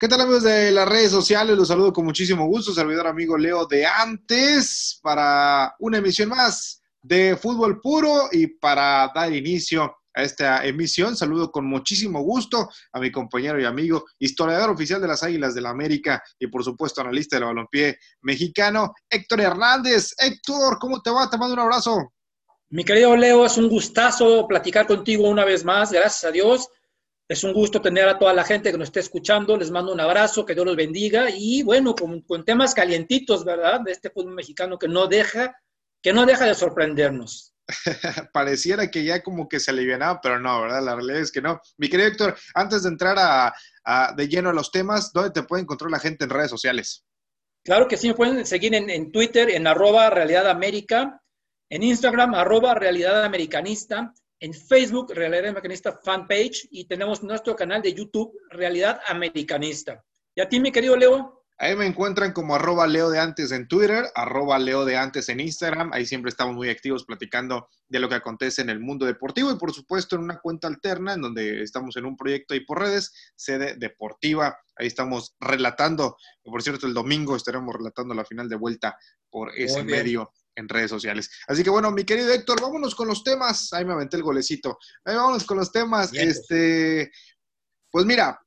¿Qué tal amigos de las redes sociales? Los saludo con muchísimo gusto, servidor amigo Leo de antes, para una emisión más de Fútbol Puro y para dar inicio a esta emisión, saludo con muchísimo gusto a mi compañero y amigo, historiador oficial de las Águilas del la América y por supuesto analista del balompié mexicano, Héctor Hernández. Héctor, ¿cómo te va? Te mando un abrazo. Mi querido Leo, es un gustazo platicar contigo una vez más, gracias a Dios. Es un gusto tener a toda la gente que nos esté escuchando. Les mando un abrazo, que Dios los bendiga. Y bueno, con, temas calientitos, ¿verdad? De este fútbol mexicano que no deja, que no deja de sorprendernos. Pareciera que ya como que se alivianaba, pero no, ¿verdad? La realidad es que no. Mi querido Héctor, antes de entrar a, de lleno a los temas, ¿dónde te puede encontrar la gente en redes sociales? Claro que sí, me pueden seguir en, en Twitter, en arroba Realidad América, en Instagram, arroba Realidad Americanista, en Facebook, Realidad Americanista Fanpage, y tenemos nuestro canal de YouTube, Realidad Americanista. ¿Y a ti, mi querido Leo? Ahí me encuentran como arroba Leo de antes en Twitter, arroba Leo de antes en Instagram. Ahí siempre estamos muy activos platicando de lo que acontece en el mundo deportivo y por supuesto en una cuenta alterna en donde estamos en un proyecto ahí por redes, sede deportiva. Ahí estamos relatando, por cierto, el domingo estaremos relatando la final de vuelta por ese medio en redes sociales. Así que bueno, mi querido Héctor, vámonos con los temas. Ahí me aventé el golecito. Ahí vámonos con los temas. Este, pues mira,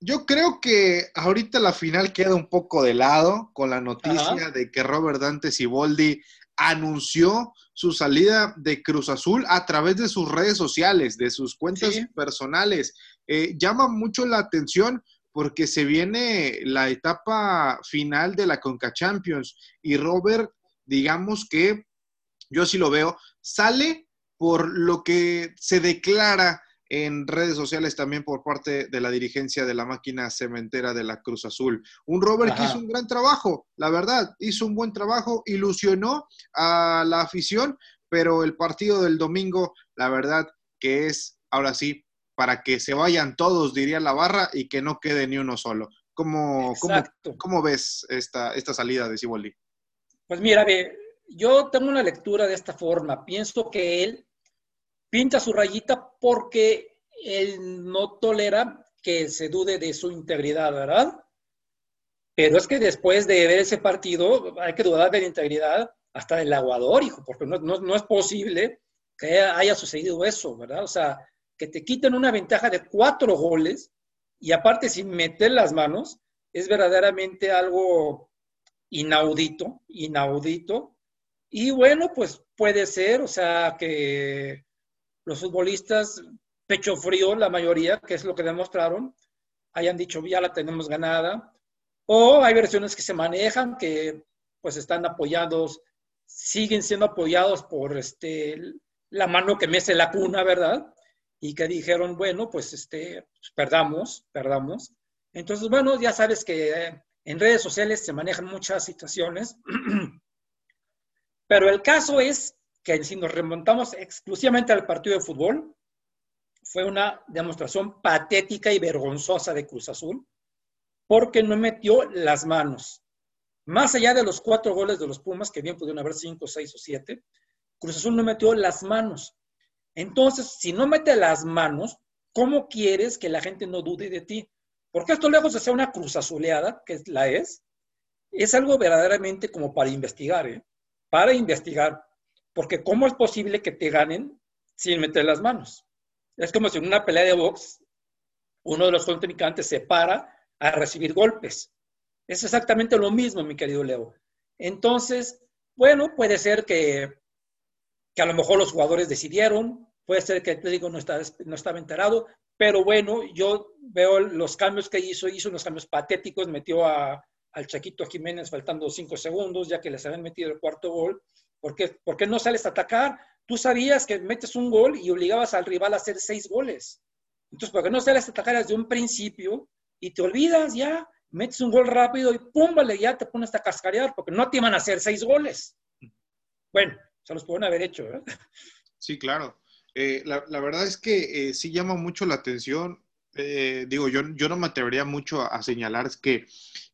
yo creo que ahorita la final queda un poco de lado con la noticia de que Robert Dante Siboldi anunció su salida de Cruz Azul a través de sus redes sociales, de sus cuentas personales. Eh, llama mucho la atención porque se viene la etapa final de la Conca Champions y Robert digamos que yo sí lo veo, sale por lo que se declara en redes sociales también por parte de la dirigencia de la máquina cementera de la Cruz Azul. Un Robert que hizo un gran trabajo, la verdad, hizo un buen trabajo, ilusionó a la afición, pero el partido del domingo, la verdad que es, ahora sí, para que se vayan todos, diría la barra, y que no quede ni uno solo. ¿Cómo, cómo, ves esta, esta salida de Ciboldi? Pues mira, yo tengo una lectura de esta forma. Pienso que él pinta su rayita porque él no tolera que se dude de su integridad, ¿verdad? Pero es que después de ver ese partido hay que dudar de la integridad hasta del aguador, hijo, porque no, no, es posible que haya sucedido eso, ¿verdad? O sea, que te quiten una ventaja de cuatro goles y aparte sin meter las manos, es verdaderamente algo inaudito, inaudito. Y bueno, pues puede ser, o sea, que los futbolistas, pecho frío, la mayoría, que es lo que demostraron, hayan dicho, ya la tenemos ganada. O hay versiones que se manejan, que pues están apoyados, siguen siendo apoyados por este, la mano que mece la cuna, ¿verdad? Y que dijeron, bueno, pues este, perdamos, perdamos. Entonces, bueno, ya sabes que en redes sociales se manejan muchas situaciones, pero el caso es que si nos remontamos exclusivamente al partido de fútbol, fue una demostración patética y vergonzosa de Cruz Azul, porque no metió las manos. Más allá de los cuatro goles de los Pumas, que bien pudieron haber cinco, seis o siete, Cruz Azul no metió las manos. Entonces, si no mete las manos, ¿cómo quieres que la gente no dude de ti? Porque esto lejos de ser una cruz azuleada, que la es, es algo verdaderamente como para investigar, ¿eh? Para investigar. Porque ¿cómo es posible que te ganen sin meter las manos? Es como si en una pelea de box uno de los contrincantes se para a recibir golpes. Es exactamente lo mismo, mi querido Leo. Entonces, bueno, puede ser que, que a lo mejor los jugadores decidieron, puede ser que el técnico no, no estaba enterado, pero bueno, yo veo los cambios que hizo, hizo unos cambios patéticos, metió a, al Chaquito Jiménez faltando cinco segundos, ya que les habían metido el cuarto gol. ¿Por qué, ¿Por qué no sales a atacar? Tú sabías que metes un gol y obligabas al rival a hacer seis goles. Entonces, ¿por qué no sales a atacar desde un principio y te olvidas ya? Metes un gol rápido y pum, vale, ya te pones a cascarear porque no te iban a hacer seis goles. Bueno, se los pueden haber hecho, ¿verdad? Sí, claro. Eh, la, verdad es que eh, sí llama mucho la atención. Eh, digo, yo, yo no me atrevería mucho a, señalar que,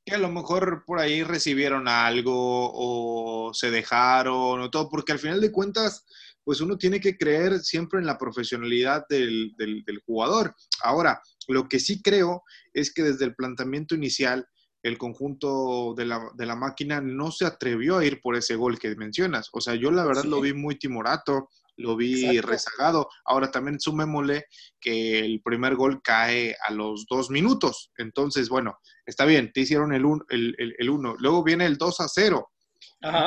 que, a lo mejor por ahí recibieron algo o se dejaron o todo, porque al final de cuentas, pues uno tiene que creer siempre en la profesionalidad del, del, jugador. Ahora, Lo que sí creo es que desde el planteamiento inicial, el conjunto de la, de la máquina no se atrevió a ir por ese gol que mencionas. O sea, yo la verdad lo vi muy timorato, lo vi rezagado. Ahora también sumémosle que el primer gol cae a los dos minutos. Entonces, bueno, está bien, te hicieron el 1. El, el, uno. Luego viene el 2 a 0.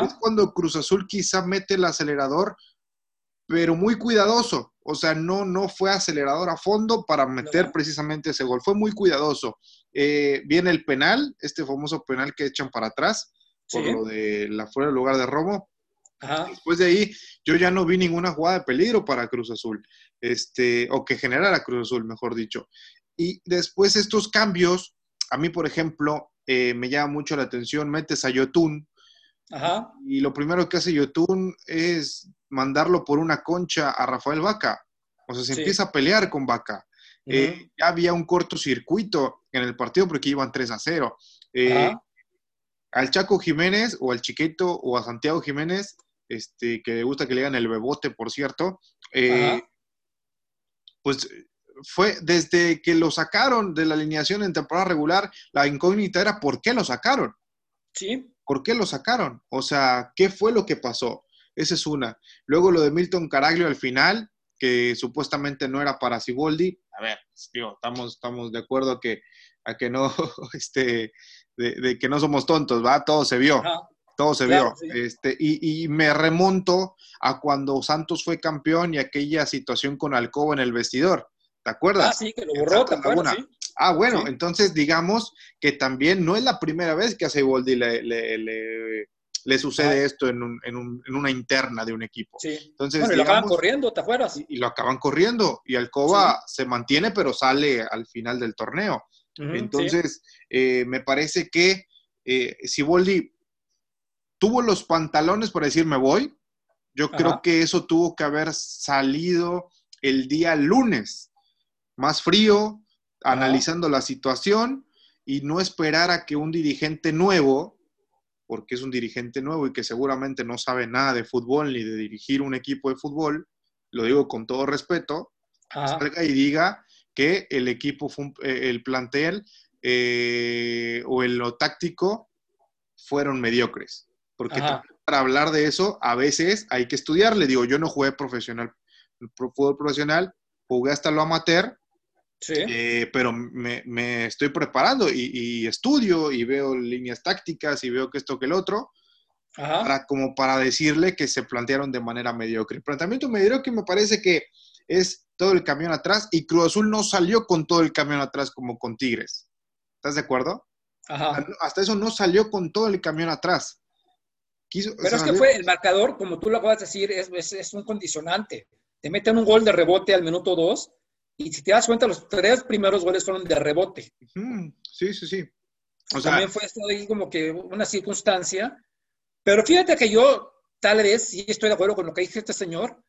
Es cuando Cruz Azul quizá mete el acelerador, pero muy cuidadoso. O sea, no, no fue acelerador a fondo para meter precisamente ese gol. Fue muy cuidadoso. Eh, viene el penal, este famoso penal que echan para atrás, por lo de la fuera del lugar de robo. Después de ahí, yo ya no vi ninguna jugada de peligro para Cruz Azul, este, o que generara Cruz Azul, mejor dicho. Y después estos cambios, a mí, por ejemplo, eh, me llama mucho la atención, metes a Yotun, y lo primero que hace Yotun es mandarlo por una concha a Rafael Vaca. O sea, se empieza a pelear con Vaca. Eh, ya había un cortocircuito en el partido porque iban 3 a 0. Eh, al Chaco Jiménez o al Chiquito o a Santiago Jiménez, este, que le gusta que le digan el bebote, por cierto, eh, pues fue desde que lo sacaron de la alineación en temporada regular, la incógnita era por qué lo sacaron. Sí. ¿Por qué lo sacaron? O sea, ¿qué fue lo que pasó? Esa es una. Luego lo de Milton Caraglio al final, que supuestamente no era para Siboldi. A ver, estamos, estamos de acuerdo que, a que no, este, de, que no somos tontos, ¿va? Todo se vio. Todo se vio. Este, y, me remonto a cuando Santos fue campeón y aquella situación con Alcoba en el vestidor. ¿Te acuerdas? Ah, sí, que lo borró, ¿te acuerdas? Ah, bueno, entonces digamos que también no es la primera vez que a Seiboldi le, le, le, sucede ah. esto en, un, en, un, en, una interna de un equipo. Sí. Entonces, bueno, y lo acaban corriendo, ¿te acuerdas? Y, lo acaban corriendo. Y Alcoba se mantiene, pero sale al final del torneo. Entonces, eh, me parece que eh, Siboldi tuvo los pantalones para decir me voy. Yo creo que eso tuvo que haber salido el día lunes, más frío, analizando la situación y no esperar a que un dirigente nuevo, porque es un dirigente nuevo y que seguramente no sabe nada de fútbol ni de dirigir un equipo de fútbol, lo digo con todo respeto, salga y diga que el equipo, eh, el plantel eh, o el lo táctico fueron mediocres. Porque para hablar de eso, a veces hay que estudiar. Le digo, yo no jugué profesional, fútbol profesional, jugué hasta lo amateur, eh, pero me, estoy preparando y, estudio y veo líneas tácticas y veo que esto que el otro, Para, como para decirle que se plantearon de manera mediocre. El planteamiento mediocre me parece que es todo el camión atrás y Cruz Azul no salió con todo el camión atrás como con Tigres. ¿Estás de acuerdo? Hasta eso no salió con todo el camión atrás. Pero es que fue el marcador, como tú lo acabas de decir, es, es, un condicionante. Te meten un gol de rebote al minuto 2 y si te das cuenta, los tres primeros goles fueron de rebote. Sí, sí, sí. O sea, También fue esto ahí como que una circunstancia. Pero fíjate que yo tal vez sí estoy de acuerdo con lo que dice este señor.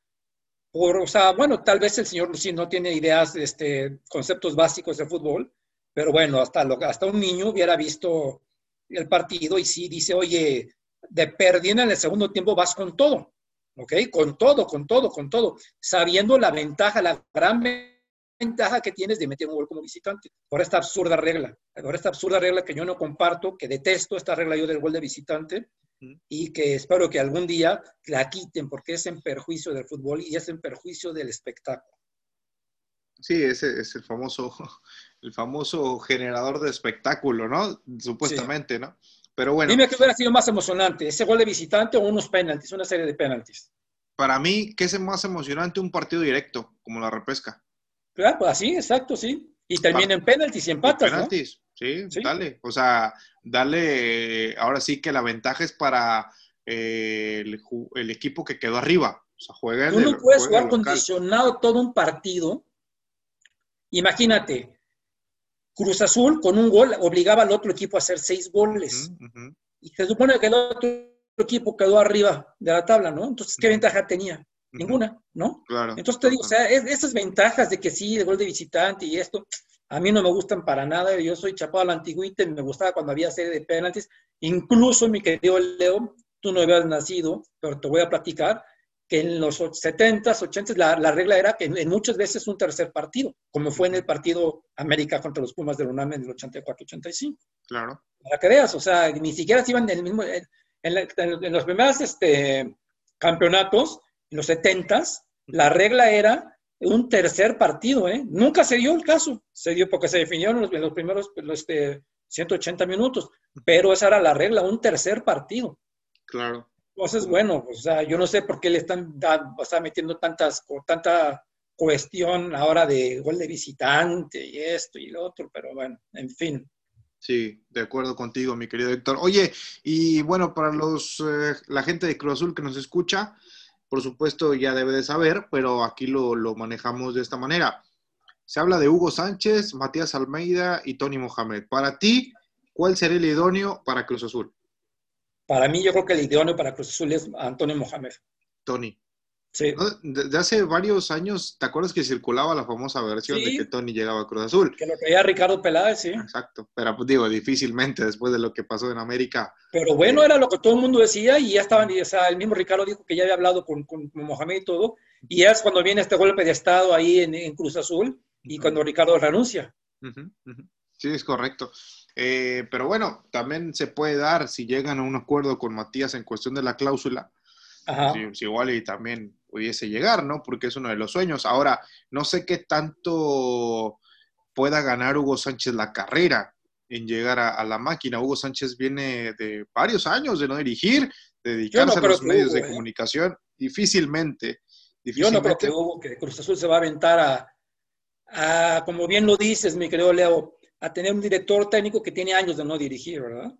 Por, o sea, bueno, tal vez el señor Lucín no tiene ideas, este, conceptos básicos de fútbol, pero bueno, hasta, lo, hasta un niño hubiera visto el partido y sí dice, oye, de perdiendo en el segundo tiempo vas con todo, ¿ok? Con todo, con todo, con todo, sabiendo la ventaja, la gran ventaja que tienes de meter un gol como visitante, por esta absurda regla, por esta absurda regla que yo no comparto, que detesto esta regla yo del gol de visitante y que espero que algún día la quiten porque es en perjuicio del fútbol y es en perjuicio del espectáculo. Sí, ese es el famoso, el famoso generador de espectáculo, ¿no? Supuestamente, ¿no? Pero bueno. Dime qué hubiera sido más emocionante, ese gol de visitante o unos penaltis, una serie de penaltis. Para mí, ¿qué es más emocionante? Un partido directo, como la repesca. Claro, pues así, exacto, sí. Y termina en penaltis y empatas, penaltis, sí, dale. O sea, dale, ahora sí que la ventaja es para eh, el, equipo que quedó arriba. O sea, juega Tú no puedes jugar condicionado todo un partido. Imagínate, Cruz Azul con un gol obligaba al otro equipo a hacer seis goles. Y se supone que el otro equipo quedó arriba de la tabla, ¿no? Entonces, ¿qué ventaja tenía? Ninguna, ¿no? Claro. Entonces te digo, o sea, esas ventajas de que sí, de gol de visitante y esto, a mí no me gustan para nada. Yo soy chapado a la antigüita y me gustaba cuando había serie de penaltis. Incluso, mi querido Leo, tú no habías nacido, pero te voy a platicar que en los 70s, 80s, la, la regla era que en, muchas veces un tercer partido, como fue en el partido América contra los Pumas del UNAM en el 84-85. Claro. Para que veas, o sea, ni siquiera se iban en el mismo. En, en, los primeros este, campeonatos, en los 70s, la regla era un tercer partido, ¿eh? Nunca se dio el caso, se dio porque se definieron en los, primeros los, este, 180 minutos, pero esa era la regla, un tercer partido. Claro. Entonces, bueno, o sea, yo no sé por qué le están o metiendo tantas, tanta cuestión ahora de gol de visitante y esto y lo otro, pero bueno, en fin. Sí, de acuerdo contigo, mi querido Héctor. Oye, y bueno, para los eh, la gente de Cruz Azul que nos escucha, por supuesto ya debe de saber, pero aquí lo, lo manejamos de esta manera. Se habla de Hugo Sánchez, Matías Almeida y Tony Mohamed. Para ti, ¿cuál sería el idóneo para Cruz Azul? Para mí, yo creo que el idóneo para Cruz Azul es Antonio Mohamed. Tony. Sí. Desde hace varios años, ¿te acuerdas que circulaba la famosa versión de que Tony llegaba a Cruz Azul? Que lo traía Ricardo Peláez, sí. Exacto, pero pues digo, difícilmente después de lo que pasó en América. Pero bueno, era lo que todo el mundo decía y ya estaban, o sea, el mismo Ricardo dijo que ya había hablado con, con, Mohamed y todo, y es cuando viene este golpe de Estado ahí en, Cruz Azul y cuando Ricardo renuncia. Sí, es correcto. Eh, pero bueno, también se puede dar si llegan a un acuerdo con Matías en cuestión de la cláusula. Si, igual y también pudiese llegar, ¿no? Porque es uno de los sueños. Ahora, no sé qué tanto pueda ganar Hugo Sánchez la carrera en llegar a, la máquina. Hugo Sánchez viene de varios años de no dirigir, de dedicarse a los medios de ¿eh? comunicación. Difícilmente, Yo no creo que Hugo, que Cruz Azul se va a aventar a, a, como bien lo dices, mi querido Leo, a tener un director técnico que tiene años de no dirigir, ¿verdad?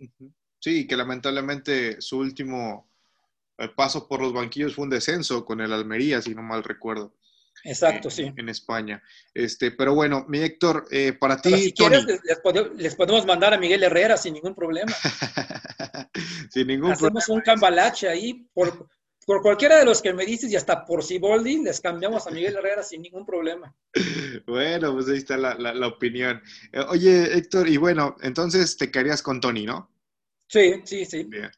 Sí, que lamentablemente su último el paso por los banquillos fue un descenso con el Almería, si no mal recuerdo. Exacto, eh, sí. En España. Este, pero bueno, mi Héctor, eh, para ti. si quieres, les, podemos mandar a Miguel Herrera sin ningún problema. sin ningún Hacemos un cambalache ahí por, por cualquiera de los que me dices y hasta por Siboldi, les cambiamos a Miguel Herrera sin ningún problema. Bueno, pues ahí está la, la, opinión. Eh, oye, Héctor, y bueno, entonces te quedarías con Tony, ¿no? Sí, sí, sí. Bien.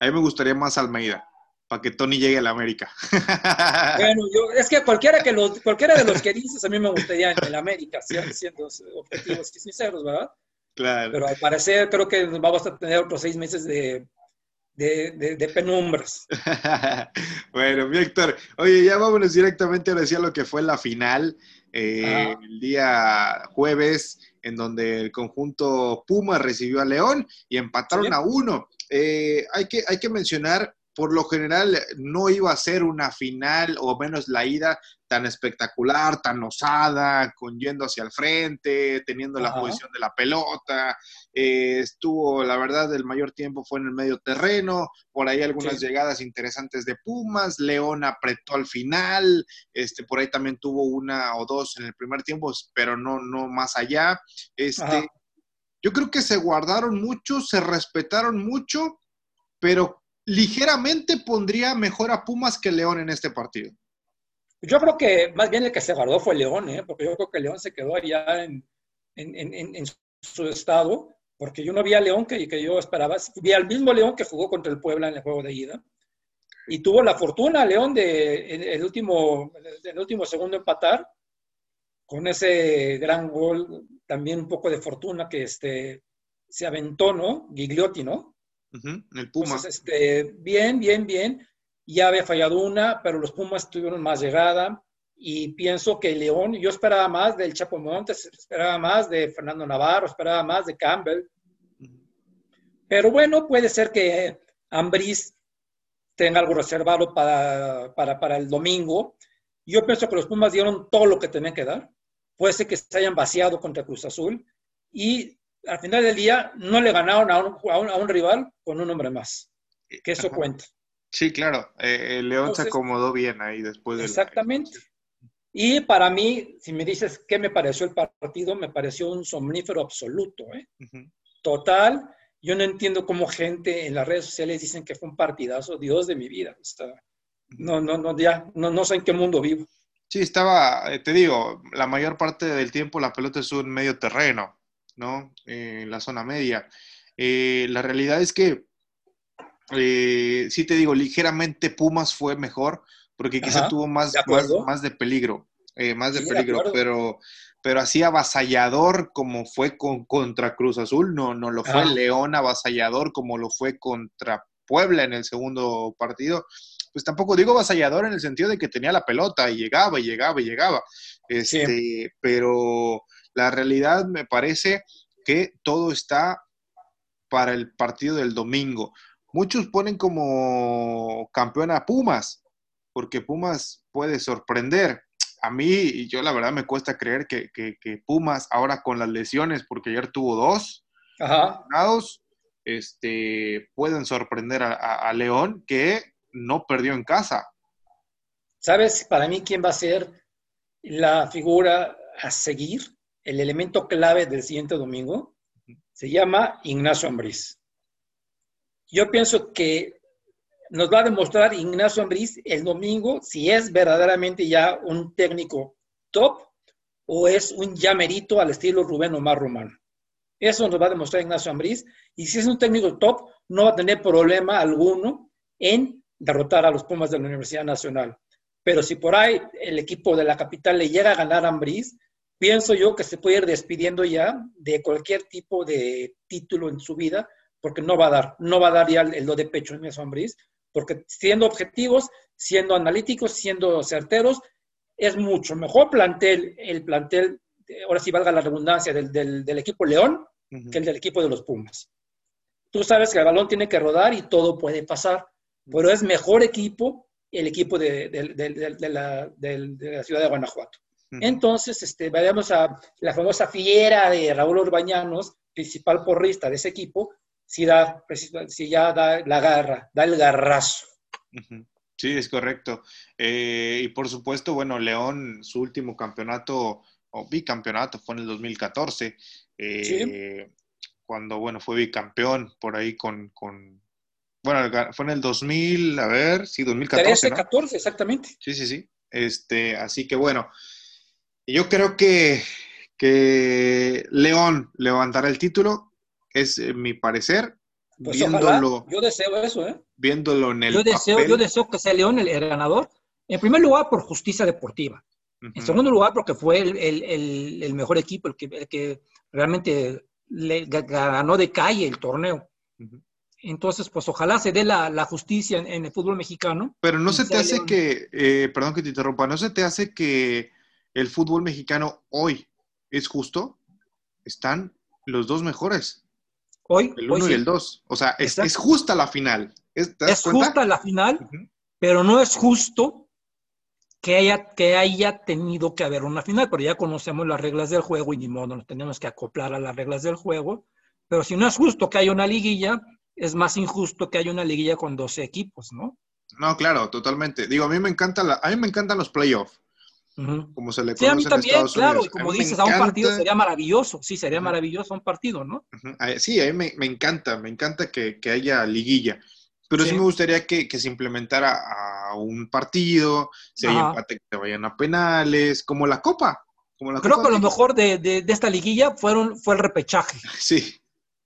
A mí me gustaría más Almeida para que Tony llegue a la América. Bueno, yo, es que cualquiera, que los, cualquiera de los que dices a mí me gustaría en el América, siendo objetivos y sinceros, ¿verdad? Claro. Pero al parecer creo que vamos a tener otros seis meses de, de, de, penumbras. bueno, Víctor, oye, ya vámonos directamente a decir lo que fue la final eh, el día jueves, en donde el conjunto Puma recibió a León y empataron a uno. Eh, hay, que, hay que mencionar por lo general no iba a ser una final o menos la ida tan espectacular, tan osada, con yendo hacia el frente, teniendo la posición de la pelota. Eh, estuvo, la verdad, el mayor tiempo fue en el medio terreno, por ahí algunas llegadas interesantes de Pumas, León apretó al final, este, por ahí también tuvo una o dos en el primer tiempo, pero no, no más allá. Este, yo creo que se guardaron mucho, se respetaron mucho, pero ligeramente pondría mejor a Pumas que León en este partido. Yo creo que más bien el que se guardó fue León, ¿eh? porque yo creo que León se quedó allá en, su estado, porque yo no vi a León que, que yo esperaba, vi al mismo León que jugó contra el Puebla en el juego de ida, y tuvo la fortuna León de el último, el último segundo empatar, con ese gran gol, también un poco de fortuna que este, se aventó, ¿no? Gigliotti, ¿no? El Puma. este, bien, bien, bien. Ya había fallado una, pero los Pumas tuvieron más llegada. Y pienso que León, yo esperaba más del Chapo Montes, esperaba más de Fernando Navarro, esperaba más de Campbell. Pero bueno, puede ser que Ambris tenga algo reservado para, para, para, el domingo. Yo pienso que los Pumas dieron todo lo que tenían que dar. Puede ser que se hayan vaciado contra Cruz Azul. Y al final del día no le ganaron a un, a un, rival con un hombre más. Que eso cuenta. Sí, claro. Eh, el León se acomodó bien ahí después de. Exactamente. Y para mí, si me dices qué me pareció el partido, me pareció un somnífero absoluto. ¿eh? Total. Yo no entiendo cómo gente en las redes sociales dicen que fue un partidazo. Dios de mi vida. no, no, no, ya, no, no sé en qué mundo vivo. Sí, estaba, eh, te digo, la mayor parte del tiempo la pelota es un medio terreno. ¿No? Eh, en la zona media. Eh, la realidad es que, eh, sí te digo, ligeramente Pumas fue mejor porque quizá tuvo más de, más, de peligro, eh, más de peligro, pero, pero así avasallador como fue con, contra Cruz Azul, no, no lo fue. León avasallador como lo fue contra Puebla en el segundo partido, pues tampoco digo avasallador en el sentido de que tenía la pelota y llegaba y llegaba y llegaba, este, pero la realidad me parece que todo está para el partido del domingo. Muchos ponen como campeón a Pumas, porque Pumas puede sorprender. A mí, yo la verdad me cuesta creer que, Pumas ahora con las lesiones, porque ayer tuvo dos, Ajá. este, pueden sorprender a, León, que no perdió en casa. ¿Sabes para mí quién va a ser la figura a seguir, el elemento clave del siguiente domingo? Se llama Ignacio Ambriz. Yo pienso que nos va a demostrar Ignacio Ambriz el domingo si es verdaderamente ya un técnico top o es un llamerito al estilo Rubén Omar Román. Eso nos va a demostrar Ignacio Ambriz. Y si es un técnico top, no va a tener problema alguno en derrotar a los Pumas de la Universidad Nacional. Pero si por ahí el equipo de la capital le llega a ganar a Ambriz, pienso yo que se puede ir despidiendo ya de cualquier tipo de título en su vida, porque no va a dar, no va a dar ya el, do de pecho en eso Ambriz, porque siendo objetivos, siendo analíticos, siendo certeros, es mucho mejor plantel, el plantel, ahora sí valga la redundancia, del, equipo León que el del equipo de los Pumas. Tú sabes que el balón tiene que rodar y todo puede pasar, pero es mejor equipo el equipo de, la, ciudad de Guanajuato. Entonces, este, vayamos a la famosa fiera de Raúl Urbañanos, principal porrista de ese equipo, si, da, si ya da la garra, da el garrazo. Sí, es correcto. Eh, y por supuesto, bueno, León, su último campeonato o bicampeonato fue en el 2014, eh, cuando, bueno, fue bicampeón por ahí con, con, bueno, fue en el 2000, a ver, sí, 2014. 13, 14, exactamente. Sí, sí, sí. Este, así que bueno, yo creo que, que León levantará el título es mi parecer. Pues viéndolo, yo deseo eso, ¿eh? Viéndolo en el yo deseo, Yo deseo que sea León el, ganador. En primer lugar, por justicia deportiva. En segundo lugar, porque fue el, mejor equipo, el que, que realmente le ganó de calle el torneo. Entonces, pues ojalá se dé la, justicia en, el fútbol mexicano. Pero no se te hace que, eh, perdón que te interrumpa, ¿no se te hace que el fútbol mexicano hoy es justo? Están los dos mejores. Hoy. El uno y el dos. O sea, es, justa la final. ¿Es, justa la final, pero no es justo que haya, que haya tenido que haber una final, pero ya conocemos las reglas del juego y ni modo, nos tenemos que acoplar a las reglas del juego. Pero si no es justo que haya una liguilla, es más injusto que haya una liguilla con 12 equipos, ¿no? No, claro, totalmente. Digo, a mí me encanta a mí me encantan los playoffs como se le conoce sí, a mí también, claro, y como dices, a un partido sería maravilloso, sí, sería maravilloso un partido, ¿no? Sí, a mí me, encanta, me encanta que, haya liguilla, pero sí, me gustaría que, se implementara a un partido, si hay empate que se vayan a penales, como la Copa. Como Creo que lo mejor de, esta liguilla fueron, fue el repechaje. Sí.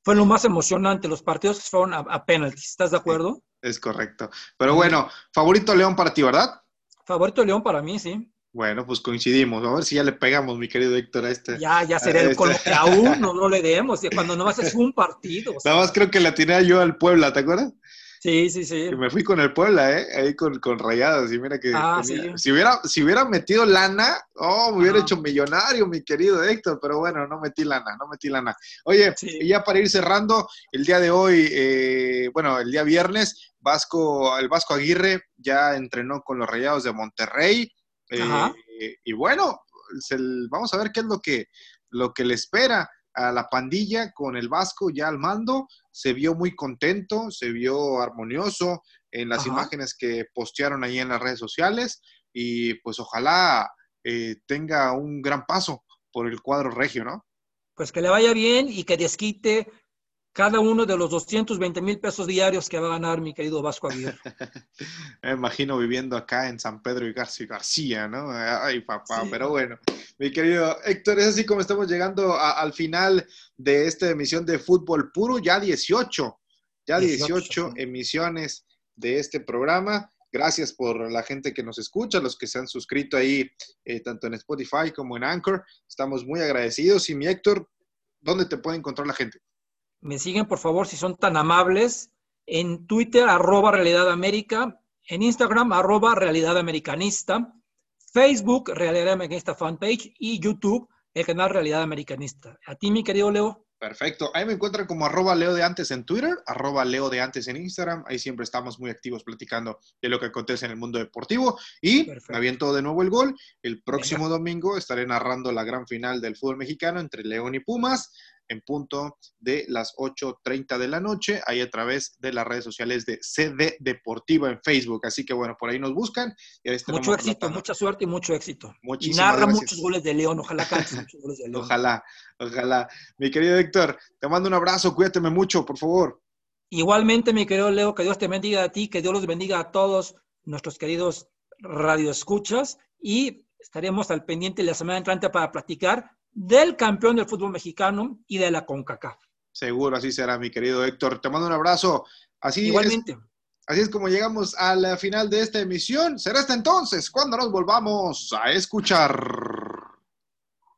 Fue lo más emocionante, los partidos que fueron a, a penaltis, ¿estás de acuerdo? Es correcto. Pero bueno, favorito León para ti, ¿verdad? Favorito León para mí, sí. Bueno, pues coincidimos. A ver si ya le pegamos, mi querido Héctor, a este. Ya, ya sería el este. que aún no, no le demos, cuando no haces un partido. Nada más creo que la tiré yo al Puebla, ¿te acuerdas? Sí, sí, sí. Que me fui con el Puebla, ¿eh? Ahí con, con rayadas. Y mira que. Ah, si, hubiera, si hubiera metido lana, oh, me hubiera hecho millonario, mi querido Héctor. Pero bueno, no metí lana, no metí lana. Oye, y ya para ir cerrando, el día de hoy, eh, bueno, el día viernes, Vasco, el Vasco Aguirre ya entrenó con los rayados de Monterrey. Eh, y bueno, vamos a ver qué es lo que, lo que le espera a la pandilla con el Vasco ya al mando. Se vio muy contento, se vio armonioso en las imágenes que postearon ahí en las redes sociales y pues ojalá eh, tenga un gran paso por el cuadro regio, ¿no? Pues que le vaya bien y que desquite cada uno de los 220 mil pesos diarios que va a ganar mi querido Vasco Aguirre. Me imagino viviendo acá en San Pedro y García García, ¿no? Ay, papá, pero bueno. Mi querido Héctor, es así como estamos llegando al final de esta emisión de Fútbol Puro, ya 18, ya 18, emisiones de este programa. Gracias por la gente que nos escucha, los que se han suscrito ahí, eh, tanto en Spotify como en Anchor. Estamos muy agradecidos. Y mi Héctor, ¿dónde te puede encontrar la gente? Me siguen, por favor, si son tan amables, en Twitter, arroba Realidad América, en Instagram, arroba Realidad Americanista, Facebook, Realidad Americanista Fanpage y YouTube, el canal Realidad Americanista. A ti, mi querido Leo. Perfecto. Ahí me encuentran como arroba Leo de antes en Twitter, arroba Leo de antes en Instagram. Ahí siempre estamos muy activos platicando de lo que acontece en el mundo deportivo. Y Perfecto. me aviento de nuevo el gol. El próximo domingo estaré narrando la gran final del fútbol mexicano entre León y Pumas en punto de las 8.30 de la noche, ahí a través de las redes sociales de CD Deportiva en Facebook. Así que bueno, por ahí nos buscan. mucho éxito, mucha suerte y mucho éxito. y narra muchos goles de León, ojalá muchos goles de León. Ojalá, ojalá. Mi querido Héctor, te mando un abrazo, cuídateme mucho, por favor. Igualmente, mi querido Leo, que Dios te bendiga a ti, que Dios los bendiga a todos nuestros queridos radioescuchas y estaremos al pendiente la semana entrante para platicar del campeón del fútbol mexicano y de la CONCACAF. Seguro, así será, mi querido Héctor. Te mando un abrazo. Así Igualmente. así es como llegamos a la final de esta emisión. Será hasta entonces cuando nos volvamos a escuchar.